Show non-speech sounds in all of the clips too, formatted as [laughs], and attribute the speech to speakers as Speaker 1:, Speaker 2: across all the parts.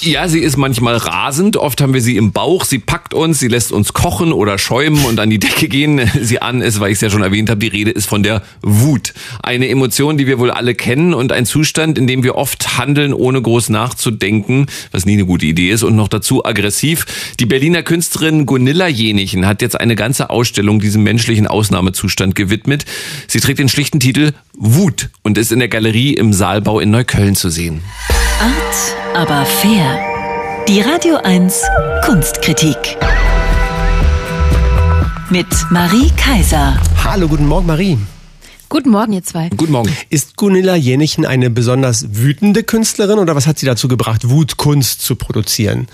Speaker 1: Ja, sie ist manchmal rasend. Oft haben wir sie im Bauch. Sie packt uns, sie lässt uns kochen oder schäumen und an die Decke gehen. [laughs] Sie an ist, weil ich es ja schon erwähnt habe, die Rede ist von der Wut. Eine Emotion, die wir wohl alle kennen und ein Zustand, in dem wir oft handeln, ohne groß nachzudenken, was nie eine gute Idee ist und noch dazu aggressiv. Die Berliner Künstlerin Gunilla Jenichen hat jetzt eine ganze Ausstellung diesem menschlichen Ausnahmezustand gewidmet. Sie trägt den schlichten Titel Wut und ist in der Galerie im Saalbau in Neukölln zu sehen.
Speaker 2: Art, aber fair. Die Radio 1 Kunstkritik. Mit Marie Kaiser.
Speaker 3: Hallo, guten Morgen, Marie.
Speaker 4: Guten Morgen, ihr zwei.
Speaker 1: Guten Morgen.
Speaker 3: Ist Gunilla Jenichen eine besonders wütende Künstlerin oder was hat sie dazu gebracht, Wutkunst zu produzieren?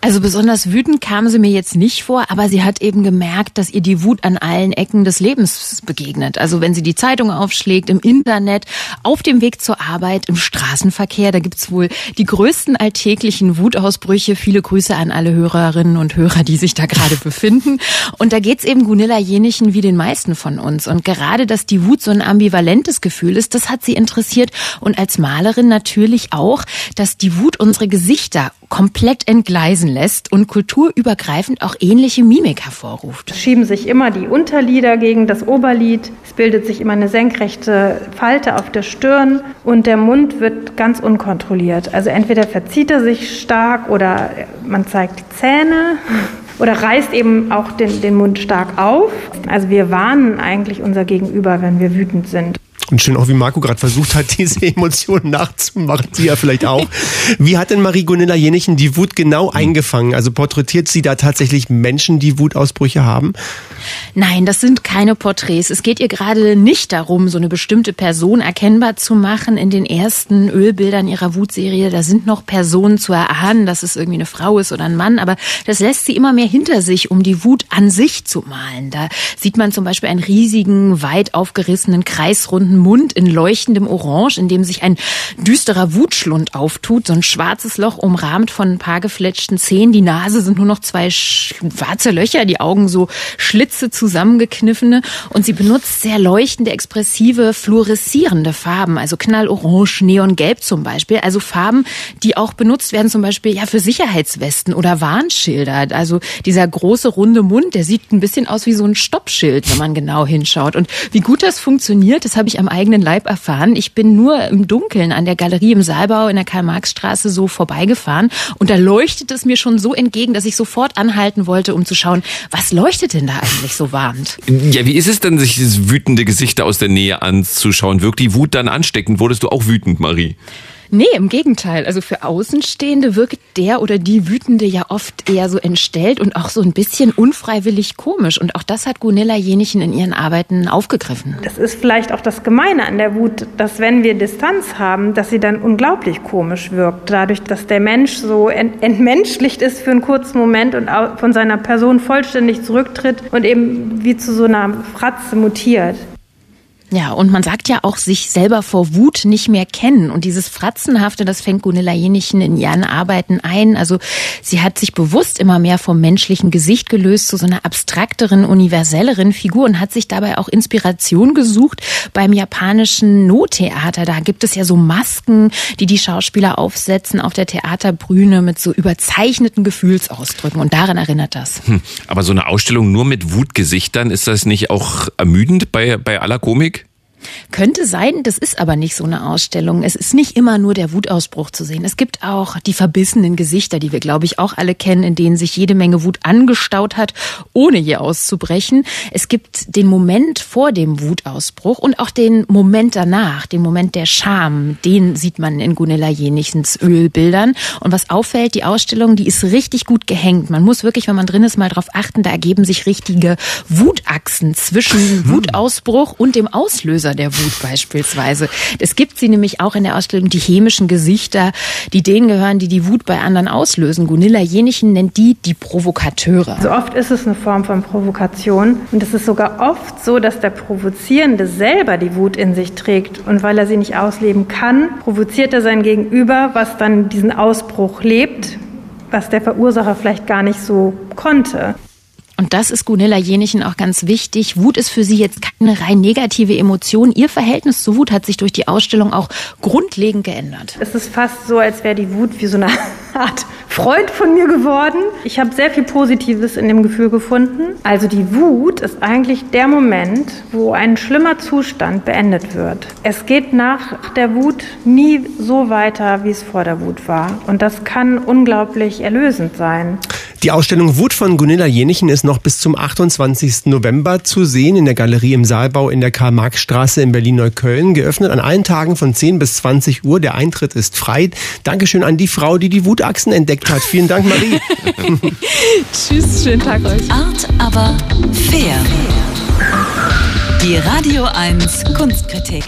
Speaker 4: Also besonders wütend kam sie mir jetzt nicht vor, aber sie hat eben gemerkt, dass ihr die Wut an allen Ecken des Lebens begegnet. Also wenn sie die Zeitung aufschlägt, im Internet, auf dem Weg zur Arbeit, im Straßenverkehr, da gibt's wohl die größten alltäglichen Wutausbrüche. Viele Grüße an alle Hörerinnen und Hörer, die sich da gerade befinden. Und da geht's eben Gunilla Jenichen wie den meisten von uns. Und gerade, dass die Wut so ein ambivalentes Gefühl ist, das hat sie interessiert. Und als Malerin natürlich auch, dass die Wut unsere Gesichter komplett entgleisen lässt und kulturübergreifend auch ähnliche Mimik hervorruft.
Speaker 5: Es schieben sich immer die Unterlider gegen das Oberlid, es bildet sich immer eine senkrechte Falte auf der Stirn und der Mund wird ganz unkontrolliert. Also entweder verzieht er sich stark oder man zeigt die Zähne [laughs] oder reißt eben auch den, den Mund stark auf. Also wir warnen eigentlich unser Gegenüber, wenn wir wütend sind.
Speaker 3: Und schön auch, wie Marco gerade versucht hat, [laughs] diese Emotionen nachzumachen, sie ja vielleicht auch. Wie hat denn Marie Gunilla Jenichen die Wut genau eingefangen? Also porträtiert sie da tatsächlich Menschen, die Wutausbrüche haben?
Speaker 4: Nein, das sind keine Porträts. Es geht ihr gerade nicht darum, so eine bestimmte Person erkennbar zu machen. In den ersten Ölbildern ihrer Wutserie, da sind noch Personen zu erahnen, dass es irgendwie eine Frau ist oder ein Mann, aber das lässt sie immer mehr hinter sich, um die Wut an sich zu malen. Da sieht man zum Beispiel einen riesigen, weit aufgerissenen, kreisrunden Mund in leuchtendem Orange, in dem sich ein düsterer Wutschlund auftut, so ein schwarzes Loch umrahmt von ein paar gefletschten Zähnen. Die Nase sind nur noch zwei schwarze Löcher, die Augen so Schlitze zusammengekniffene und sie benutzt sehr leuchtende, expressive, fluoreszierende Farben, also knallorange, neongelb zum Beispiel, also Farben, die auch benutzt werden zum Beispiel ja für Sicherheitswesten oder Warnschilder. Also dieser große runde Mund, der sieht ein bisschen aus wie so ein Stoppschild, wenn man genau hinschaut. Und wie gut das funktioniert, das habe ich am eigenen Leib erfahren. Ich bin nur im Dunkeln an der Galerie im Saalbau in der Karl-Marx-Straße so vorbeigefahren und da leuchtet es mir schon so entgegen, dass ich sofort anhalten wollte, um zu schauen, was leuchtet denn da eigentlich so warnt?
Speaker 1: Ja, wie ist es denn, sich das wütende Gesichter aus der Nähe anzuschauen? Wirkt die Wut dann ansteckend? Wurdest du auch wütend, Marie?
Speaker 4: Nee, im Gegenteil. Also für Außenstehende wirkt der oder die Wütende ja oft eher so entstellt und auch so ein bisschen unfreiwillig komisch. Und auch das hat Gunilla Jenichen in ihren Arbeiten aufgegriffen.
Speaker 5: Das ist vielleicht auch das Gemeine an der Wut, dass wenn wir Distanz haben, dass sie dann unglaublich komisch wirkt. Dadurch, dass der Mensch so ent entmenschlicht ist für einen kurzen Moment und von seiner Person vollständig zurücktritt und eben wie zu so einer Fratze mutiert.
Speaker 4: Ja, und man sagt ja auch sich selber vor Wut nicht mehr kennen. Und dieses Fratzenhafte, das fängt Gunilla Jenichen in ihren Arbeiten ein. Also sie hat sich bewusst immer mehr vom menschlichen Gesicht gelöst zu so einer abstrakteren, universelleren Figur und hat sich dabei auch Inspiration gesucht beim japanischen No-Theater. Da gibt es ja so Masken, die die Schauspieler aufsetzen auf der Theaterbühne mit so überzeichneten Gefühlsausdrücken. Und daran erinnert das.
Speaker 1: Hm, aber so eine Ausstellung nur mit Wutgesichtern, ist das nicht auch ermüdend bei, bei aller Komik?
Speaker 4: Könnte sein, das ist aber nicht so eine Ausstellung. Es ist nicht immer nur der Wutausbruch zu sehen. Es gibt auch die verbissenen Gesichter, die wir, glaube ich, auch alle kennen, in denen sich jede Menge Wut angestaut hat, ohne je auszubrechen. Es gibt den Moment vor dem Wutausbruch und auch den Moment danach, den Moment der Scham. Den sieht man in Gunilla Jenichens Ölbildern. Und was auffällt, die Ausstellung, die ist richtig gut gehängt. Man muss wirklich, wenn man drin ist, mal drauf achten, da ergeben sich richtige Wutachsen zwischen [laughs] Wutausbruch und dem Auslöser Auslöser der Wut beispielsweise. Es gibt sie nämlich auch in der Ausstellung, die chemischen Gesichter, die denen gehören, die die Wut bei anderen auslösen. Gunilla Jenichen nennt die die Provokateure.
Speaker 5: So oft ist es eine Form von Provokation und es ist sogar oft so, dass der Provozierende selber die Wut in sich trägt und weil er sie nicht ausleben kann, provoziert er sein Gegenüber, was dann diesen Ausbruch lebt, was der Verursacher vielleicht gar nicht so konnte.
Speaker 4: Und das ist Gunilla Jenichen auch ganz wichtig. Wut ist für sie jetzt keine rein negative Emotion. Ihr Verhältnis zu Wut hat sich durch die Ausstellung auch grundlegend geändert.
Speaker 5: Es ist fast so, als wäre die Wut wie so eine [laughs] Art Freund von mir geworden. Ich habe sehr viel Positives in dem Gefühl gefunden. Also die Wut ist eigentlich der Moment, wo ein schlimmer Zustand beendet wird. Es geht nach der Wut nie so weiter, wie es vor der Wut war. Und das kann unglaublich erlösend sein.
Speaker 3: Die Ausstellung Wut von Gunilla Jenichen ist noch bis zum 28. November zu sehen in der Galerie im Saalbau in der Karl-Marx-Straße in Berlin-Neukölln. Geöffnet an allen Tagen von 10 bis 20 Uhr. Der Eintritt ist frei. Dankeschön an die Frau, die die Wutachsen entdeckt hat. Vielen Dank, Marie. [laughs]
Speaker 4: Tschüss, schönen Tag euch.
Speaker 2: Art, aber fair. Die Radio 1 Kunstkritik.